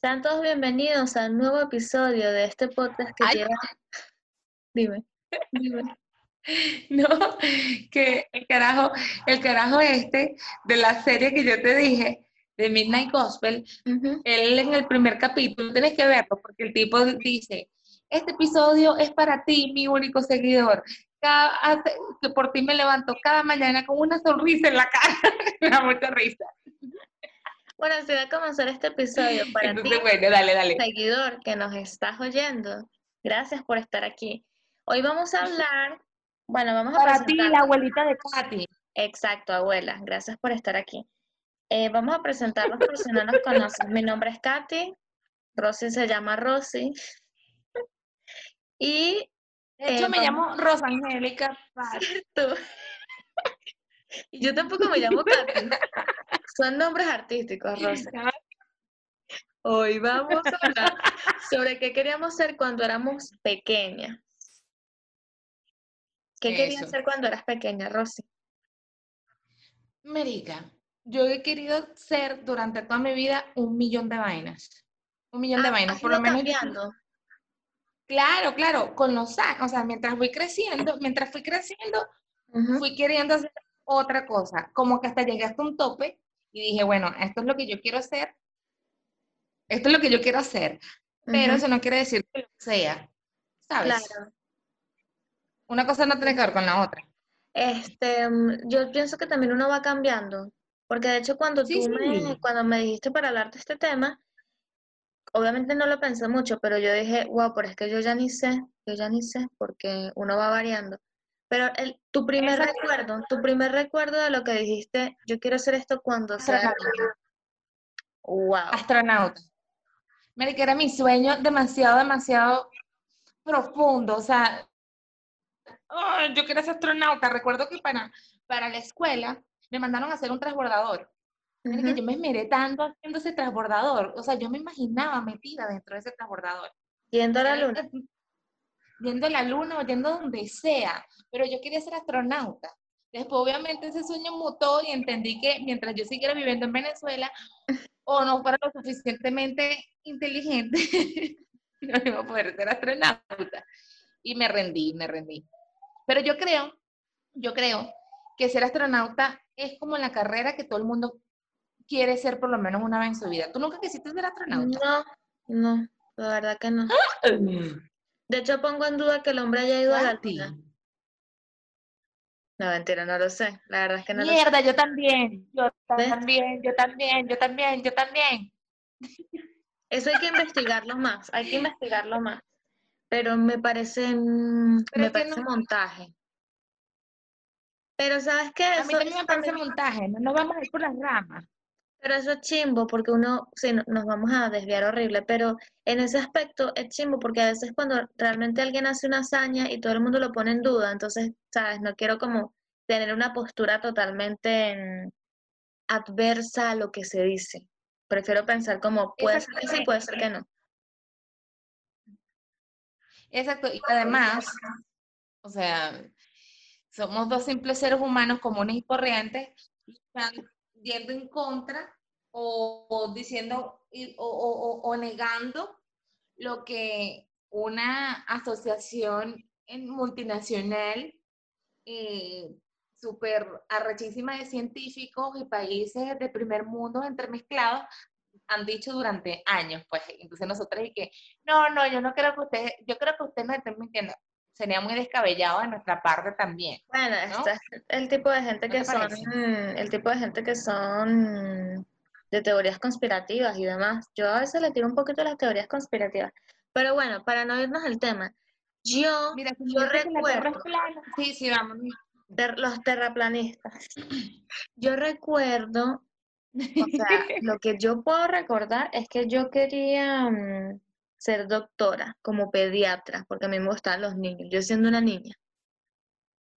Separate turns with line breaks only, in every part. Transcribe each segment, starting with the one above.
Sean todos bienvenidos al nuevo episodio de este podcast que
Ay.
lleva. Dime, dime.
No, que el carajo, el carajo este de la serie que yo te dije, de Midnight Gospel, él en el primer capítulo, tienes que verlo, porque el tipo dice, este episodio es para ti, mi único seguidor. Cada, hace- que por ti me levanto cada mañana con una sonrisa en la cara. me da mucha risa.
Bueno, si voy a comenzar este episodio para ti,
Entonces, bueno, dale, dale.
seguidor que nos estás oyendo, gracias por estar aquí. Hoy vamos a hablar, bueno, vamos a
Para ti, la abuelita de Katy.
Exacto, abuela, gracias por estar aquí. Eh, vamos a presentarnos por si no nos conocen. Mi nombre es Katy, Rosy se llama Rosy. Y
De hecho,
Eh,
me
vamos-
llamo Rosangélica Paz.
tú. Y yo tampoco me llamo Katy. Son nombres artísticos, Rosy. Hoy vamos a hablar sobre qué queríamos ser cuando éramos pequeñas. ¿Qué querías ser cuando eras pequeña, Rosy?
Merica, yo he querido ser durante toda mi vida un millón de vainas. Un millón de
Ah,
vainas. Por lo menos
cambiando.
Claro, claro, con los años, o sea, mientras voy creciendo, mientras fui creciendo, fui queriendo hacer otra cosa, como que hasta llegué hasta un tope y dije, bueno, esto es lo que yo quiero hacer, esto es lo que yo quiero hacer, pero eso no quiere decir que lo sea, ¿sabes?
Claro.
Una cosa no tiene que ver con la otra.
Este, mm, yo pienso que también uno va cambiando, porque de hecho cuando
Sí,
tú me, cuando me dijiste para hablar de este tema, obviamente no lo pensé mucho, pero yo dije, wow, pero es que yo ya ni sé, yo ya ni sé, porque uno va variando. Pero el, tu primer
Exacto.
recuerdo, tu primer recuerdo de lo que dijiste, yo quiero hacer esto cuando sea
Astronauta.
Wow.
astronauta. Marica, era mi sueño demasiado, demasiado profundo. O sea, ¡ay! yo quería ser astronauta. Recuerdo que para, para la escuela me mandaron a hacer un transbordador. Marica,
Ujú.
yo me esmeré tanto haciendo ese transbordador. O sea, yo me imaginaba metida dentro de ese transbordador.
Yendo a la luna.
Yendo a la luna o yendo donde sea. Pero yo quería ser astronauta. Después, obviamente, ese sueño mutó y entendí que mientras yo siguiera viviendo en Venezuela o no fuera lo suficientemente inteligente, no iba a poder ser astronauta. Y me rendí, me rendí. Pero yo creo, yo creo que ser astronauta es como la carrera que todo el mundo quiere ser por lo menos una vez en su vida. ¿Tú nunca quisiste ser astronauta?
No, no, la verdad que no. De hecho, pongo en duda que el hombre haya ido a la luna. No, mentira, no lo sé. La verdad es que no lo sé.
Mierda, yo también, yo también, yo también, yo también, yo también.
Eso hay que investigarlo más, hay que investigarlo más. Pero me parece, mm,
Pero
me parece
no-
montaje. Pero ¿sabes qué?
A mí también me parece
también-
montaje, no nos vamos a ir por las ramas.
Pero eso es chimbo, porque uno, sí, no- nos vamos a desviar horrible, pero en ese aspecto es chimbo, porque a veces cuando realmente alguien hace una hazaña y todo el mundo lo pone en duda, entonces, ¿sabes? No quiero como tener una postura totalmente adversa a lo que se dice. Prefiero pensar como, puede ser que sí, puede ser que no.
Exacto, y además, o sea, somos dos simples seres humanos comunes y corrientes, yendo en contra o, diciendo o, negando lo que una asociación en- multinacional eh, súper arrechísima de científicos y países de primer mundo entremezclados han dicho durante años, pues, entonces nosotros y que, no, no, yo no creo que usted, yo creo que usted nos esté mintiendo. Sería muy descabellado de nuestra parte también.
Bueno,
¿no?
está el tipo de gente
¿No
que son,
parece?
el tipo de gente que son de teorías conspirativas y demás. Yo a veces le tiro un poquito las teorías conspirativas. Pero bueno, para no irnos al tema, yo,
Mira, si
yo
es
recuerdo,
sí, sí, vamos.
ter- los terraplanistas, yo recuerdo, o sea, lo que yo puedo recordar es que yo quería mm, ser doctora, como pediatra, porque a mí me gustaban los niños, yo siendo una niña.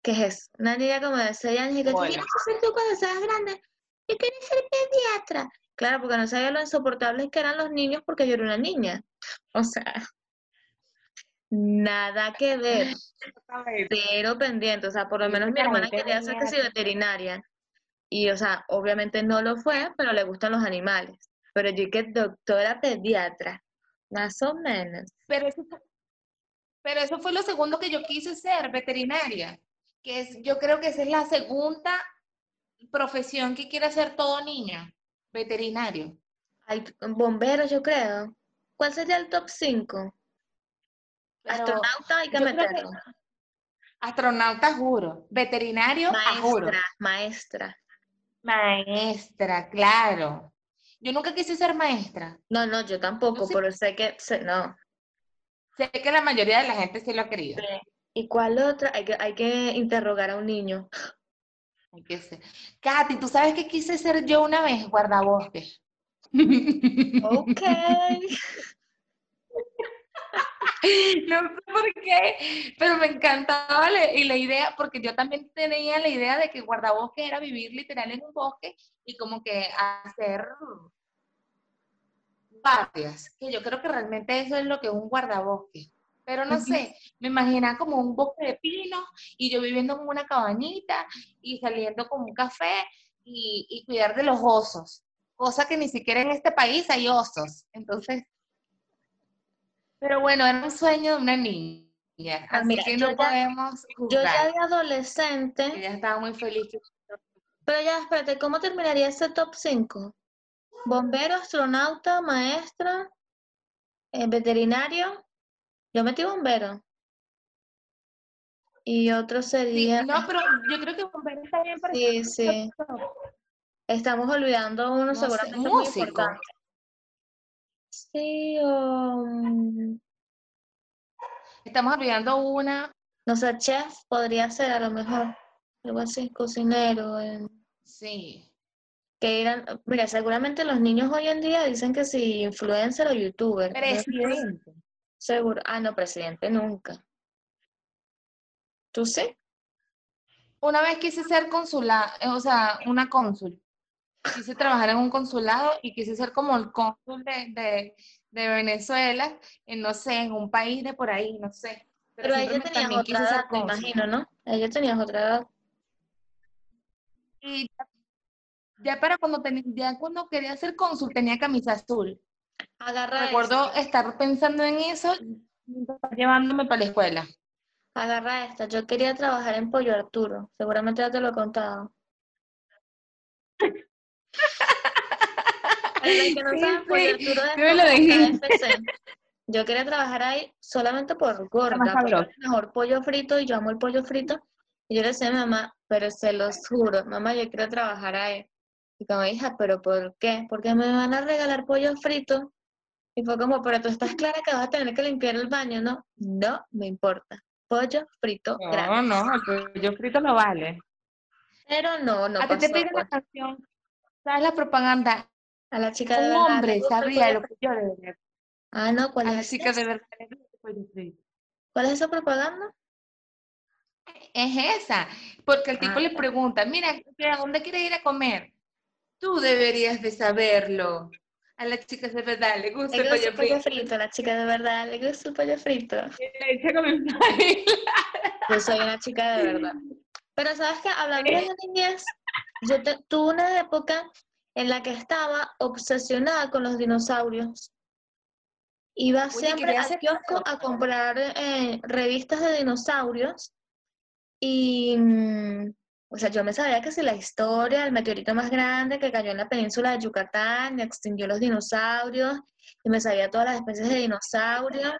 ¿Qué es eso? Una niña como de 6 años y que, ¿qué
Hola.
quieres ser tú cuando seas grande? Yo quería ser pediatra. Claro, porque no sabía lo insoportables que eran los niños porque yo era una niña. O sea, nada que ver, cero pendiente. O sea, por lo menos mi hermana quería ser
tenía-
veterinaria. Y, o sea, obviamente no lo fue, pero le gustan los animales. Pero yo que doctora pediatra, más o menos.
Pero eso, fue- pero eso fue lo segundo que yo quise ser, veterinaria. Que es, yo creo que esa es la segunda profesión que quiere hacer todo niño, veterinario.
Hay bomberos, yo creo. ¿Cuál sería el top 5?
Pero
Astronauta hay que meterlo.
Astronauta, juro. Veterinario, a juro.
Maestra, maestra.
Maestra, claro. Yo nunca quise ser maestra.
No, no, yo tampoco, pero sé que, sé- no.
Sé que la mayoría de la gente sí lo ha querido.
¿Y cuál otra? Hay que, hay que interrogar a un niño.
Hay que ser. Katy, ¿tú sabes qué quise ser yo una vez? Guardabosques.
Ok.
No sé por qué, pero me encantaba la, y la idea, porque yo también tenía la idea de que guardabosque era vivir literal en un bosque y como que hacer guardias, que yo creo que realmente eso es lo que es un guardabosque. Pero no sé, me imaginaba como un bosque de pinos y yo viviendo en una cabañita y saliendo con un café y, y cuidar de los osos, cosa que ni siquiera en este país hay osos. Entonces, pero bueno, era un sueño de una niña,
Ah,
así
mira,
que no
ya-
podemos
Yo ya de adolescente,
Ella estaba muy feliz.
pero ya, espérate, ¿cómo terminaría ese top 5? Bombero, astronauta, maestra, eh, veterinario. Yo metí bombero. Y otro
Sí,
sería,
no, pero yo creo que bombero está bien para
sí, sí, estamos olvidando uno
No sé,
seguramente muy
músico.
importante. Sí, o, mm,
Estamos olvidando una,
no sé, chef podría ser a lo mejor, algo así, cocinero. eh,
sí.
que eran, mira, seguramente los niños hoy en día dicen que si influencer o youtuber. ¿no?
Presidente.
Seguro. Ah, no, presidente nunca. ¿Tú sí?
Una vez quise ser consulada, o sea, una cónsul. Quise trabajar en un consulado y quise ser como el cónsul de, de, de Venezuela, en no sé, en un país de por ahí, no sé.
Pero
me-
tenías
también
otra
quise ser
edad, me imagino, ¿no? Ahí ya tenías otra edad.
Y ya, ya para cuando tenía, ya cuando quería ser cónsul tenía camisa azul.
Agarra
Recuerdo
esta,
estar pensando en eso, llevándome para la escuela.
agarra esta. Yo quería trabajar en Pollo Arturo. Seguramente ya te lo he contado. Para los que no
Sí,
saben, Pollo
sí,
Arturo es
sí me lo
como
dijiste.
KFC. Yo quería trabajar ahí solamente por gorda, porque es el mejor pollo frito y yo amo el pollo frito. Y yo le decía a mi mamá, pero se los juro, mamá, yo quiero trabajar ahí. Y como hija, ¿pero por qué? Porque me van a regalar pollo frito. Y fue como, pero tú estás clara que vas a tener que limpiar el baño, ¿no? No me importa. Pollo frito gratis.
No, no, el pollo frito no vale.
Pero no, no
a ti te piden la canción, ¿sabes la propaganda?
A la chica de
Un hombre
gusta
sabría lo que yo de verdad.
Ah, no, ¿cuál
A la
es
chica de verdad gusta.
¿Cuál es esa propaganda?
Es esa, porque el tipo
Ah,
le pregunta, mira, ¿a dónde quieres ir a comer? Tú deberías de saberlo. A las chicas de verdad le gusta
Le
el
gusta
pollo
el pollo
frito.
frito, a la chica de verdad le gusta el pollo frito. Yo soy una chica de verdad. Pero sabes que hablando de niñez, yo te- tuve una época en la que estaba obsesionada con los dinosaurios. Iba
Oye,
siempre al kiosco a comprar eh, revistas de dinosaurios y, mm, o sea, yo me sabía que si la historia del meteorito más grande que cayó en la península de Yucatán extinguió los dinosaurios y me sabía todas las especies de dinosaurios.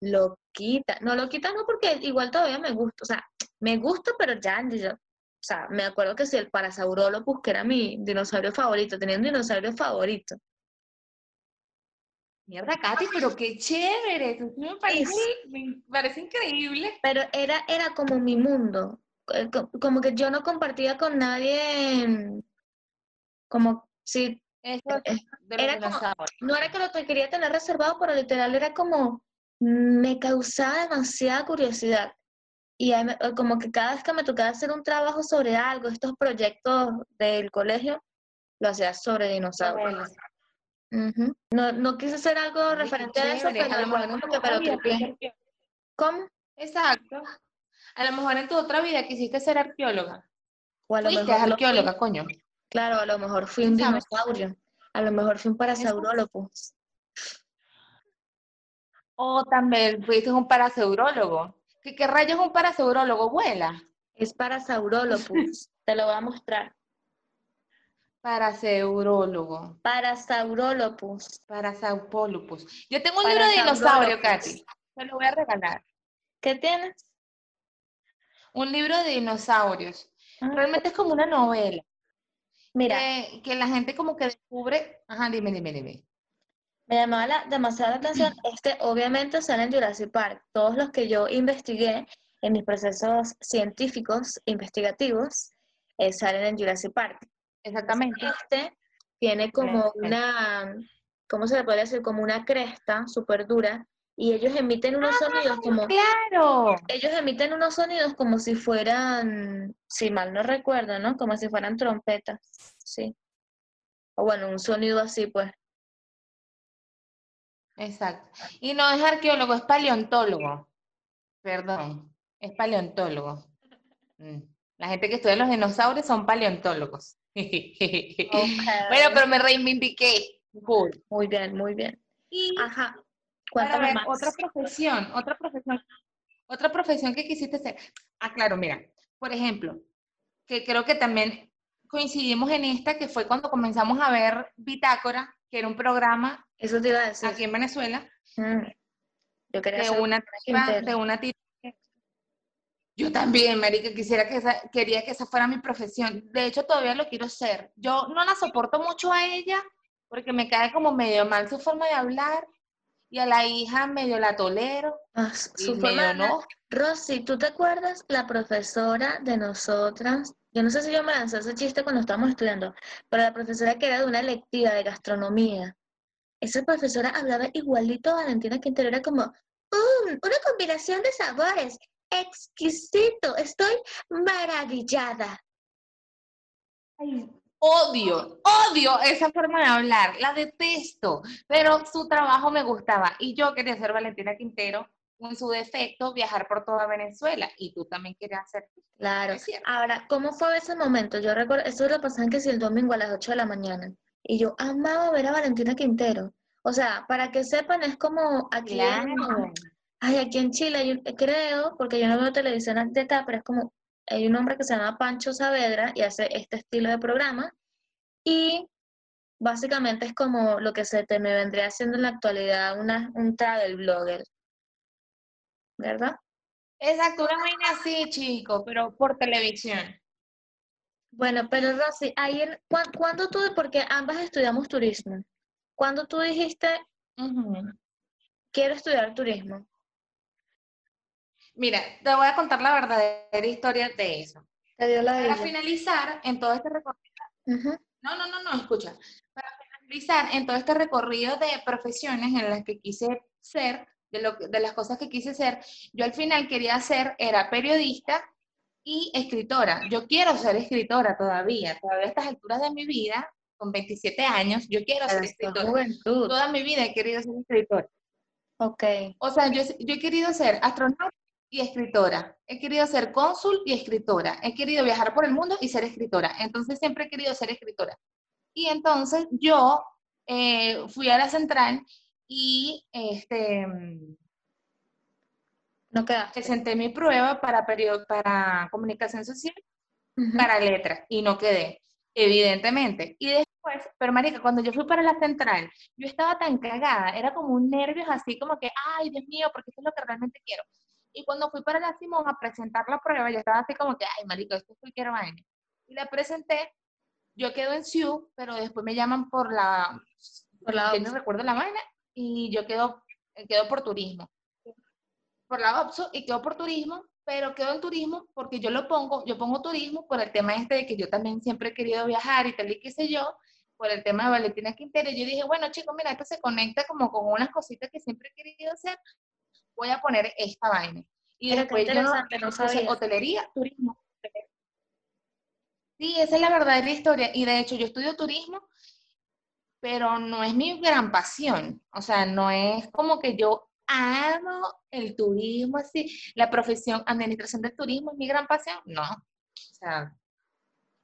Lo quita, no lo quita no porque igual todavía me gusta, o sea, me gusta, pero ya, yo- o sea, me acuerdo que si el Parasaurolophus, que era mi dinosaurio favorito, tenía un dinosaurio favorito.
Mierda, Katy, pero qué chévere. Me parece, me parece increíble.
Pero era, era como mi mundo, eh, co- como que yo no compartía con nadie, mm, como si,
Eso
eh, era como- no era que lo quería tener reservado, pero literal era como, me causaba demasiada curiosidad. Y eh, como que cada vez que me tocaba hacer un trabajo sobre algo, estos proyectos del colegio, lo hacía sobre dinosaurios. Ujú. No, no quise hacer algo referente a eso, pero
A lo mejor
como que. ¿Cómo?
Exacto. A lo mejor en tu otra vida quisiste ser arqueóloga.
O a lo
Fuiste
mejor lo fui.
arqueóloga, coño.
Claro, a lo mejor fui un dinosaurio. A lo mejor fue un parasaurólopus.
O también fuiste un parasaurólogo. ¿Qué, ¿Qué rayos es un parasaurólogo? ¿Vuela?
Es parasaurólopus. Te lo voy a mostrar.
Parasaurólogo.
Parasaurólopus.
Parasaupólupus. Yo tengo un libro de dinosaurio, Katy. Te lo voy a regalar.
¿Qué tienes?
Un libro de dinosaurios.
Ah,
Realmente es como una novela.
Mira,
Que, que la gente como que descubre. Ajá, dime, dime, dime.
Me llamaba la- demasiado la atención. Este obviamente sale en Jurassic Park. Todos los que yo investigué en mis procesos científicos investigativos eh, salen en Jurassic Park.
Exactamente.
Este tiene como una, ¿cómo se le podría decir? Como una cresta súper dura y ellos emiten unos sonidos como,
Claro.
ellos emiten unos sonidos como si fueran, si mal no recuerdo, ¿no? Como si fueran trompetas, sí. O bueno, un sonido así, pues.
Exacto. Y no es arqueólogo, es paleontólogo. Perdón, es paleontólogo. Mm. La gente que estudia los dinosaurios son paleontólogos. Bueno, pero me reivindiqué. Cool.
Muy bien, muy bien.
Y
Ajá, cuéntame
ver,
más.
otra profesión, otra profesión, otra profesión que quisiste hacer. Ah, claro, mira, por ejemplo, que creo que también coincidimos en esta, que fue cuando comenzamos a ver Bitácora, que era un programa
Eso te iba a decir.
aquí en Venezuela,
Mm. Yo quería
de una tipa, de una tipa. Yo también, marica, quisiera que esa, quería que esa fuera mi profesión. De hecho, todavía lo quiero ser. Yo no la soporto mucho a ella porque me cae como medio mal su forma de hablar y a la hija medio la tolero
Ah, su forma
no.
Rosy, ¿tú te acuerdas la profesora de nosotras? Yo no sé si yo me lancé ese chiste cuando estábamos estudiando, pero la profesora que era de una electiva de gastronomía. Esa profesora hablaba igualito a Valentina Quintero, era como, "Mm, una combinación de sabores, exquisito, estoy maravillada.
Ay, odio, odio esa forma de hablar, la detesto, pero su trabajo me gustaba y yo quería ser Valentina Quintero, en su defecto, viajar por toda Venezuela y tú también querías hacer.
Claro. Ahora, ¿cómo fue ese momento? Yo recuerdo, eso lo pasaban que si el domingo a las 8 de la mañana. Y yo amaba ver a Valentina Quintero. O sea, para que sepan, es como aquí en,
Claro.
ay, aquí en Chile, un- creo, porque yo no veo televisión de acá, pero es como, hay un hombre que se llama Pancho Saavedra y hace este estilo de programa. Y básicamente es como lo que se te me vendría haciendo en la actualidad una, un travel blogger. ¿Verdad?
Exacto, una vaina así, chico, pero por televisión.
Bueno, pero Rosy, en- ¿cuán- ¿cuándo tú, porque ambas estudiamos turismo, cuando tú dijiste,
Ujú.
quiero estudiar turismo?
Mira, te voy a contar la verdadera historia de eso.
Te dio la
Para finalizar en todo este recorrido,
Ujú,
no, no, no, no, escucha. Para finalizar en todo este recorrido de profesiones en las que quise ser, de, lo, de las cosas que quise ser, yo al final quería ser, era periodista y escritora. Yo quiero ser escritora todavía, todavía a estas alturas de mi vida, con 27 años, yo quiero
Pero
ser escritora.
juventud.
Toda mi vida he querido ser escritora.
Ok,
O sea, yo, yo he querido ser astronauta y escritora. He querido ser cónsul y escritora. He querido viajar por el mundo y ser escritora. Entonces siempre he querido ser escritora. Y entonces yo eh, fui a la central y este,
no quedaste.
presenté mi prueba para, perio- para comunicación social
Ujú,
para letras y no quedé, evidentemente. Y después, pero marica, cuando yo fui para la central, yo estaba tan cagada, era como un nervios así como que, ay, Dios mío, porque esto es lo que realmente quiero. Y cuando fui para la Simón a presentar la prueba, yo estaba así como que, ay, marico, esto es cualquier vaina. Y la presenté, yo quedo en SIU, pero después me llaman por la,
Por la
yo no recuerdo la vaina, y yo quedo, quedo por turismo. Por la OPSO y quedo por turismo, pero quedo en turismo porque yo lo pongo, yo pongo turismo por el tema este de que yo también siempre he querido viajar y tal y qué sé yo, por el tema de Valentina Quintero. Yo dije, bueno, chicos, mira, esto se conecta como con unas cositas que siempre he querido hacer, voy a poner esta vaina. Y después yo
no sabía.
hotelería, turismo. Sí, esa es la verdadera historia. Y de hecho, yo estudio turismo, pero no es mi gran pasión. O sea, no es como que yo amo el turismo así. La profesión administración del turismo es mi gran pasión. No. O sea,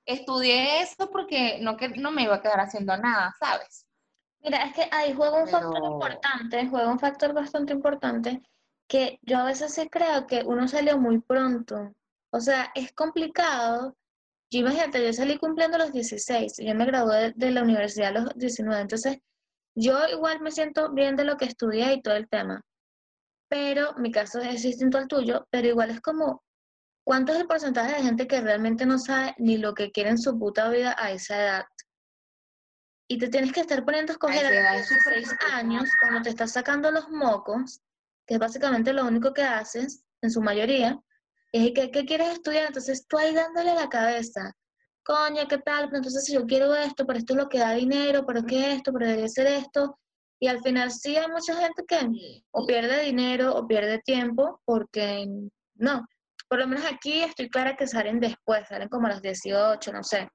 estudié eso porque no, que, no me iba a quedar haciendo nada, ¿sabes?
Mira, es que ahí juega un factor importante, juega un factor bastante importante, que yo a veces sí creo que uno salió muy pronto. O sea, es complicado. Yo imagínate, yo salí cumpliendo los 16, yo me gradué de, la universidad a los 19, entonces yo igual me siento bien de lo que estudié y todo el tema, pero mi caso es distinto al tuyo, pero igual es como, ¿cuánto es el porcentaje de gente que realmente no sabe ni lo que quiere en su puta vida a esa edad? Y te tienes que estar poniendo a escoger a sus seis años, cuando te estás sacando los mocos, que es básicamente lo único que haces, en su mayoría, es que, ¿qué quieres estudiar? Entonces tú ahí dándole la cabeza, coño, ¿qué tal? Entonces si yo quiero esto, pero esto es lo que da dinero, pero ¿qué es esto? Pero debe ser esto. Y al final sí hay mucha gente que o pierde dinero o pierde tiempo porque no. Por lo menos aquí estoy clara que salen después, salen como a las 18, no sé.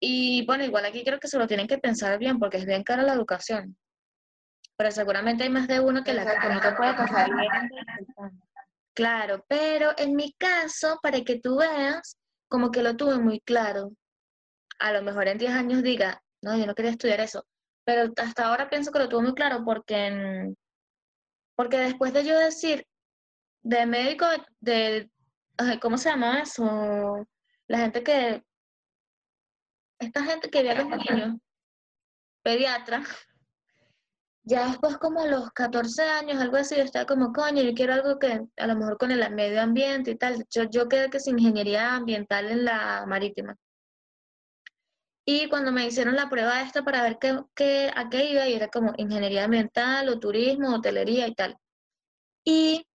Y bueno, igual aquí creo que se lo tienen que pensar bien porque es bien cara la educación. Pero seguramente hay más de uno que la
que no te puede pasar
Claro, pero en mi caso, para que tú veas, como que lo tuve muy claro. A lo mejor en 10 años diga, no, yo no quería estudiar eso. Pero hasta ahora pienso que lo tuve muy claro porque, porque después de yo decir, de médico, de, ¿cómo se llama eso? La gente que, esta gente que ve a los niños, pediatra, ya después como a los 14 años, algo así, yo estaba como, coño, yo quiero algo que a lo mejor con el medio ambiente y tal. Yo, yo quedé que es ingeniería ambiental en la marítima. Y cuando me hicieron la prueba esta para ver qué, qué, a qué iba, y era como ingeniería ambiental o turismo, hotelería y tal. Y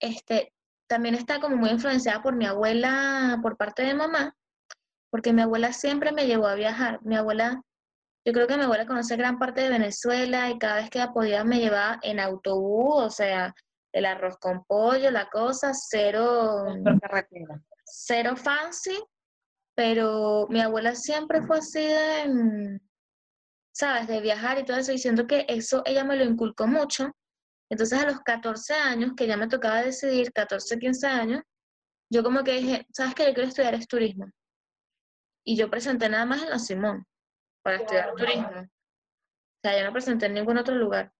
este, también está como muy influenciada por mi abuela, por parte de mamá, porque mi abuela siempre me llevó a viajar. Mi abuela yo creo que mi abuela conoce gran parte de Venezuela y cada vez que podía me llevaba en autobús, o sea, el arroz con pollo, la cosa, cero, cero fancy, pero mi abuela siempre fue así de, mm, ¿sabes? De viajar y todo eso, diciendo que eso ella me lo inculcó mucho. Entonces a los 14 años, que ya me tocaba decidir, 14, 15 años, yo como que dije, ¿sabes qué? Yo quiero estudiar es turismo. Y yo presenté nada más en la Simón para estudiar turismo. O sea, yo no presenté en ningún otro lugar.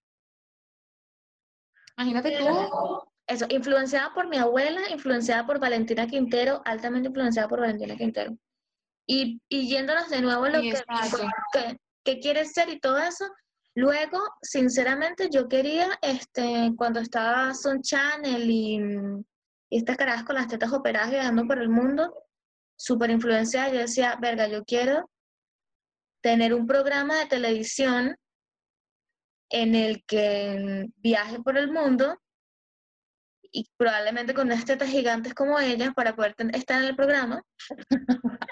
Imagínate tú.
Eso, influenciada por mi abuela, influenciada por Valentina Quintero, altamente influenciada por Valentina Quintero. Y, y yéndonos de nuevo a lo que, que, que quieres ser y todo eso, Luego, sinceramente, yo quería, este, cuando estaba Son Channel y, y estas caras con las tetas operadas viajando por el mundo, súper influenciada, yo decía, verga, yo quiero tener un programa de televisión en el que viaje por el mundo y probablemente con unas tetas gigantes como ellas para poder estar en el programa.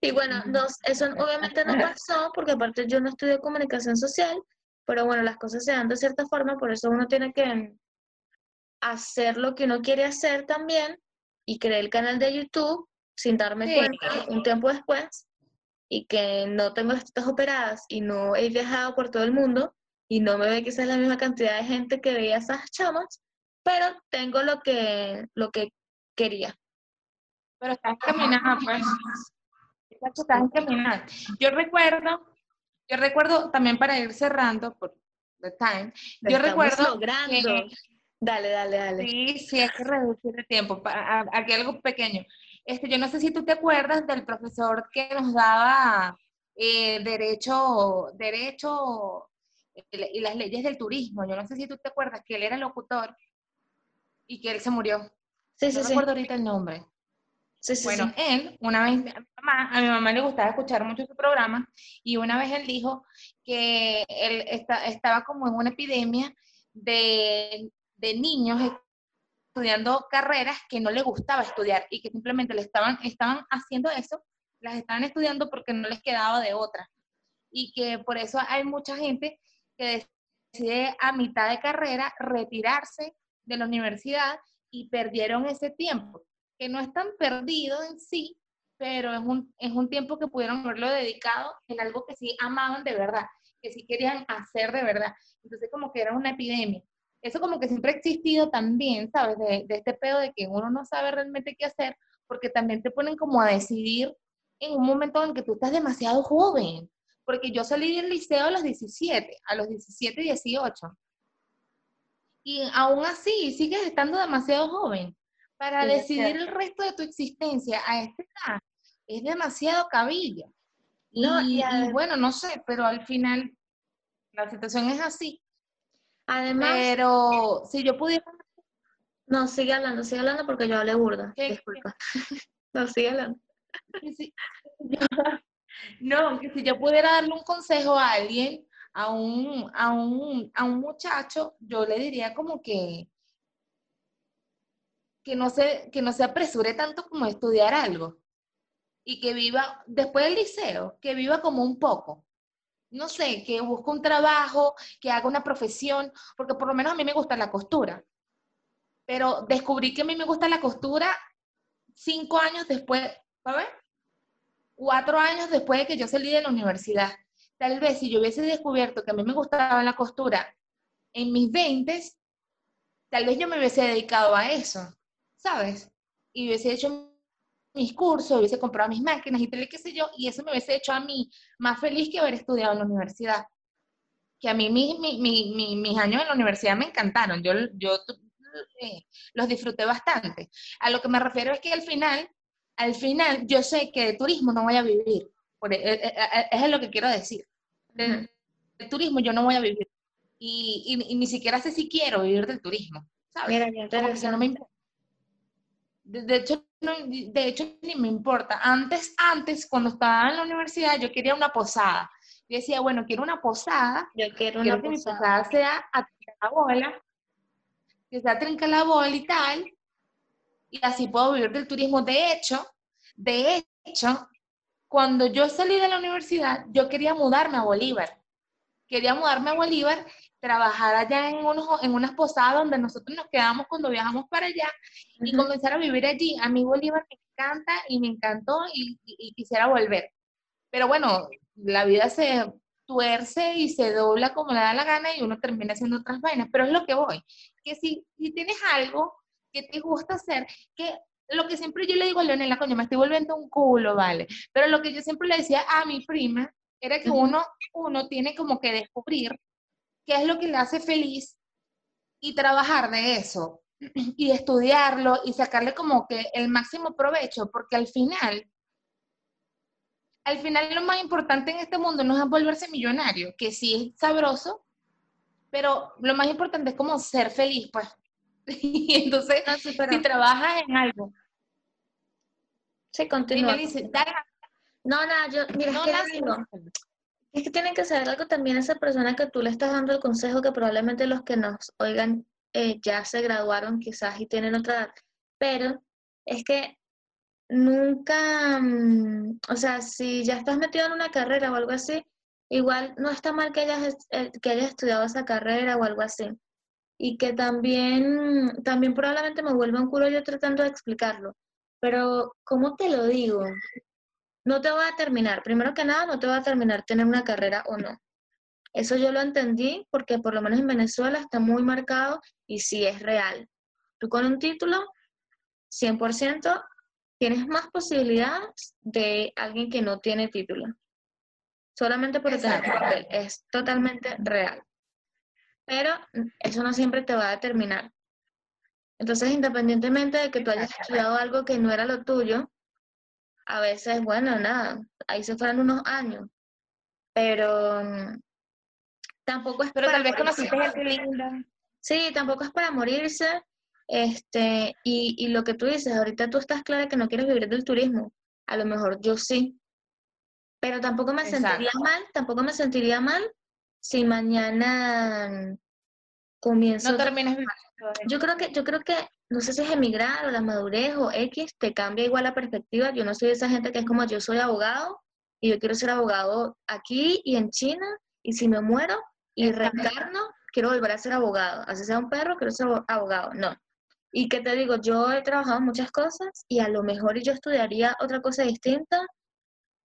y bueno, eso obviamente no pasó porque aparte yo no estudié comunicación social, pero bueno, las cosas se dan de cierta forma, por eso uno tiene que hacer lo que uno quiere hacer también y crear el canal de YouTube sin darme cuenta un tiempo después y que no tengo las tetas operadas y no he viajado por todo el mundo y no me ve quizás la misma cantidad de gente que veía esas chamas, pero tengo lo que, lo que quería.
Pero estás caminando, pues. Estás caminando. Yo recuerdo, yo recuerdo también para ir cerrando por the time, yo recuerdo
que, dale, dale, dale.
Sí, sí, hay que reducir el tiempo. Para, aquí algo pequeño. Este, yo no sé si tú te acuerdas del profesor que nos daba eh, derecho, derecho eh, y las leyes del turismo. Yo no sé si tú te acuerdas que él era locutor y que él se murió.
Sí,
no
sí,
recuerdo ahorita el nombre.
Sí, sí,
bueno, él, una vez, a mi, mamá, le gustaba escuchar mucho su programa y una vez él dijo que él estaba como en una epidemia de, de niños estudiando carreras que no le gustaba estudiar y que simplemente le estaban, estaban haciendo eso, las estaban estudiando porque no les quedaba de otra. Y que por eso hay mucha gente que decide a mitad de carrera retirarse de la universidad y perdieron ese tiempo, que no es tan perdido en sí, pero es un, es un tiempo que pudieron haberlo dedicado en algo que sí amaban de verdad, que sí querían hacer de verdad. Entonces como que era una epidemia eso como que siempre ha existido también, ¿sabes? De, este pedo de que uno no sabe realmente qué hacer porque también te ponen como a decidir en un momento en que tú estás demasiado joven, porque yo salí del liceo a los 17, a los 17, 18. Y aún así sigues estando demasiado joven para decidir el resto de tu existencia a esta edad. Es demasiado cabilla. y, bueno, no sé, pero al final la situación es así.
Además.
Pero si yo pudiera.
No, sigue hablando, sigue hablando porque yo hablé burda. Disculpa. no, sigue hablando.
no, que si yo pudiera darle un consejo a alguien, a un, a un, a un muchacho, yo le diría como que, que no se, que no se apresure tanto como estudiar algo y que viva, después del liceo, que viva como un poco. No sé, que busque un trabajo, que haga una profesión, porque por lo menos a mí me gusta la costura. Pero descubrí que a mí me gusta la costura cinco años después, ¿sabes? Cuatro años después de que yo salí de la universidad. Tal vez si yo hubiese descubierto que a mí me gustaba la costura en mis veintes, tal vez yo me hubiese dedicado a eso, ¿sabes? Y hubiese hecho mis cursos, hubiese comprado mis máquinas y tal, qué sé yo, y eso me hubiese hecho a mí más feliz que haber estudiado en la universidad. Que a mí mis años en la universidad me encantaron, yo, yo eh, los disfruté bastante. A lo que me refiero es que al final, al final, yo sé que de turismo no voy a vivir. Por, es, e, e, es, lo que quiero decir. De, turismo yo no voy a vivir. Y, y, ni siquiera sé si quiero vivir del turismo. ¿sabes? Mira, no me importa. De, hecho, de hecho, ni me importa. Antes, antes, cuando estaba en la universidad, yo quería una posada. Yo decía, bueno, quiero una posada.
Yo quiero una
que mi posada sea a la bola, que sea trinca la bola y tal. Y así puedo vivir del turismo. De hecho, de hecho, cuando yo salí de la universidad, yo quería mudarme a Bolívar. Quería mudarme a Bolívar trabajar allá en, unos, en unas posadas donde nosotros nos quedamos cuando viajamos para allá y comenzar a vivir allí. A mí Bolívar me encanta y me encantó y, quisiera volver. Pero bueno, la vida se tuerce y se dobla como le da la gana y uno termina haciendo otras vainas, pero es lo que voy, que si, si tienes algo que te gusta hacer, que lo que siempre yo le digo a Leonela, coño, me estoy volviendo un culo, ¿vale? Pero lo que yo siempre le decía a mi prima era que uno, uno tiene como que descubrir qué es lo que le hace feliz y trabajar de eso y estudiarlo y sacarle como que el máximo provecho, porque al final, al final lo más importante en este mundo no es volverse millonario, que sí es sabroso, pero lo más importante es como ser feliz, pues. y entonces, si trabajas en algo.
Sí, continúa. no, nada, yo, mira, no, es que es que tienen que saber algo también esa persona que tú le estás dando el consejo, que probablemente los que nos oigan eh, ya se graduaron quizás y tienen otra edad, pero es que nunca, mm, o sea, si ya estás metido en una carrera o algo así, igual no está mal que hayas, eh, que hayas estudiado esa carrera o algo así. Y que también, también probablemente me vuelva un culo yo tratando de explicarlo. Pero, ¿cómo te lo digo? no te va a terminar, primero que nada, no te va a terminar tener una carrera o no. Eso yo lo entendí porque por lo menos en Venezuela está muy marcado y sí es real. Tú con un título, 100%, tienes más posibilidades de alguien que no tiene título. Solamente por tener papel. Es totalmente real. Pero eso no siempre te va a determinar. Entonces, independientemente de que tú hayas estudiado algo que no era lo tuyo, a veces, bueno, nada, ahí se fueron unos años, pero mm, tampoco es
pero para tal vez gente linda.
Sí, tampoco es para morirse, este, y, y lo que tú dices, ahorita tú estás clara que no quieres vivir del turismo, a lo mejor yo sí, pero tampoco me sentiría mal, tampoco me sentiría mal si mañana comienzo...
No terminas
Yo creo que, yo creo que no sé si es emigrar o la madurez o X, te cambia igual la perspectiva. Yo no soy de esa gente que es como yo soy abogado y yo quiero ser abogado aquí y en China y si me muero y reencarno, quiero volver a ser abogado. Así sea un perro, quiero ser abogado. No. Y que te digo, yo he trabajado en muchas cosas y a lo mejor yo estudiaría otra cosa distinta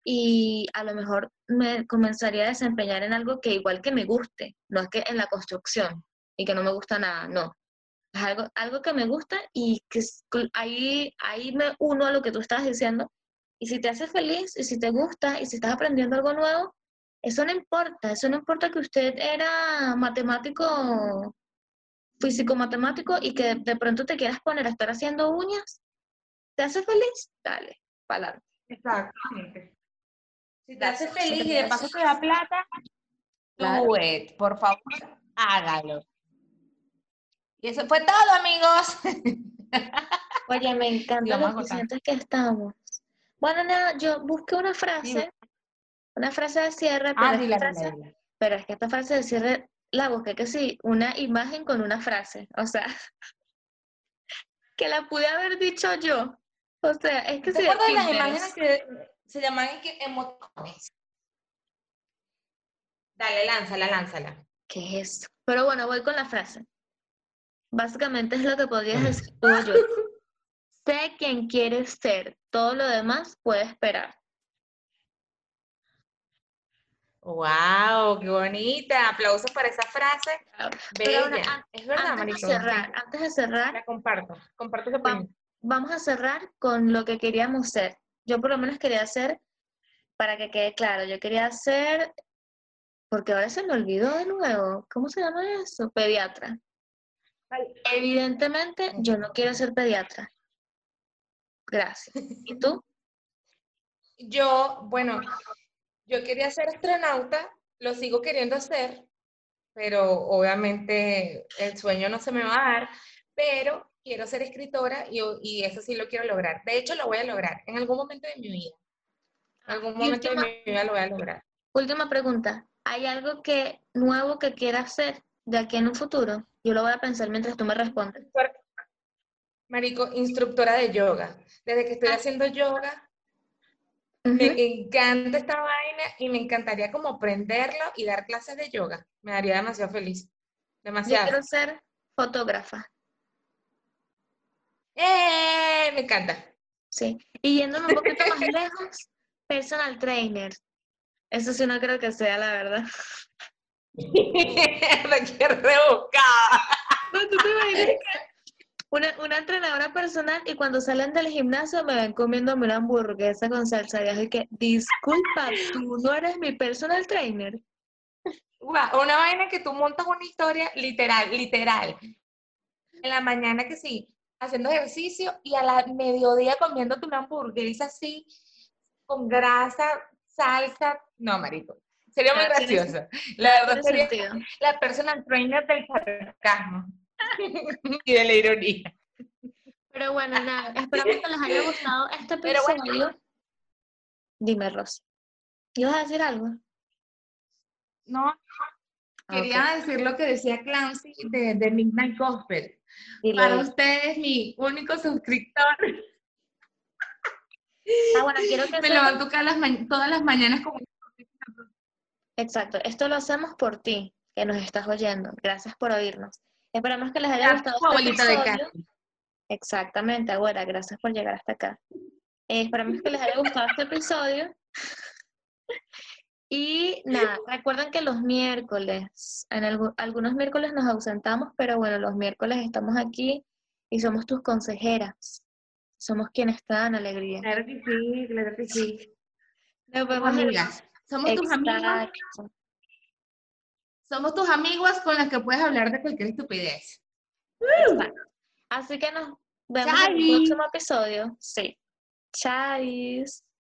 y a lo mejor me comenzaría a desempeñar en algo que igual que me guste, no es que en la construcción y que no me gusta nada, no algo, algo que me gusta y que ahí, ahí me uno a lo que tú estabas diciendo. Y si te hace feliz y si te gusta y si estás aprendiendo algo nuevo, eso no importa, eso no importa que usted era matemático, físico matemático y que de pronto te quieras poner a estar haciendo uñas, ¿te hace feliz? Dale, para adelante.
Exactamente. Si te hace feliz y de paso te da plata, do it, por favor, hágalo. Y eso fue todo, amigos.
Oye, me encanta lo que que estamos. Bueno, nada, yo busqué una frase, una frase de cierre, pero, ah, pero es que esta frase de cierre la busqué que sí, una imagen con una frase. O sea, que la pude haber dicho yo. O sea, es que
¿Te de las imágenes que se llaman emoticones? Dale, lánzala, lánzala.
¿Qué es eso? Pero bueno, voy con la frase. Básicamente es lo que podrías decir tú yo. sé quién quieres ser, todo lo demás puede esperar.
¡Wow! ¡Qué bonita! Aplausos para esa frase. Bella. es verdad,
antes De cerrar, antes de cerrar.
La comparto. Comparto
Vamos a cerrar con lo que queríamos ser. Yo por lo menos quería ser, para que quede claro, yo quería ser, porque ahora se me olvidó de nuevo, ¿cómo se llama eso? Pediatra. Evidentemente, yo no quiero ser pediatra. Gracias. ¿Y tú?
Yo, bueno, yo quería ser astronauta, lo sigo queriendo hacer, pero obviamente el sueño no se me va a dar, pero quiero ser escritora y, eso sí lo quiero lograr. De hecho, lo voy a lograr en algún momento de mi vida. En algún momento de mi vida lo voy a lograr.
Última pregunta. ¿Hay algo que nuevo que quieras hacer de aquí en un futuro? Yo lo voy a pensar mientras tú me respondes.
Marico, instructora de yoga. Desde que estoy ah. haciendo yoga, me encanta esta vaina y me encantaría como aprenderlo y dar clases de yoga. Me haría demasiado feliz. Demasiado.
Yo quiero ser fotógrafa.
¡Eh! Me encanta.
Sí. Y yéndome un poquito más lejos, personal trainer. Eso sí no creo que sea la verdad.
Requiere rebuscada.
No, tú te imaginas una, una entrenadora personal y cuando salen del gimnasio me ven comiendo una hamburguesa con salsa de ajo y que, disculpa, tú no eres mi personal trainer.
una vaina que tú montas una historia literal, literal. En la mañana que sí, haciendo ejercicio y a la mediodía comiéndote una hamburguesa así, con grasa, salsa. No, marico. Sería muy gracioso. La verdad sería la personal trainer del sarcasmo. y de la ironía.
Pero bueno, nada, esperamos que les haya gustado este episodio. Dime, Rosy. ¿Ibas a decir algo?
No, quería decir lo que decía Clancy de, de Midnight Gospel. Para ustedes, mi único suscriptor.
Ah, bueno, quiero que
Me levanto las todas las mañanas como
Exacto, esto lo hacemos por ti, que nos estás oyendo. Gracias por oírnos. Esperamos que les haya gustado este episodio. Exactamente, abuela, gracias por llegar hasta acá. Eh, esperamos que les haya gustado este episodio. Y nada, recuerden que los miércoles, en algunos miércoles nos ausentamos, pero bueno, los miércoles estamos aquí y somos tus consejeras. Somos quienes te dan alegría.
Claro que sí, claro que sí. Nos vemos amigas. Somos tus amigas. Somos tus amigos con las que puedes hablar de cualquier estupidez.
Así que nos vemos en el próximo episodio. Sí. Chais.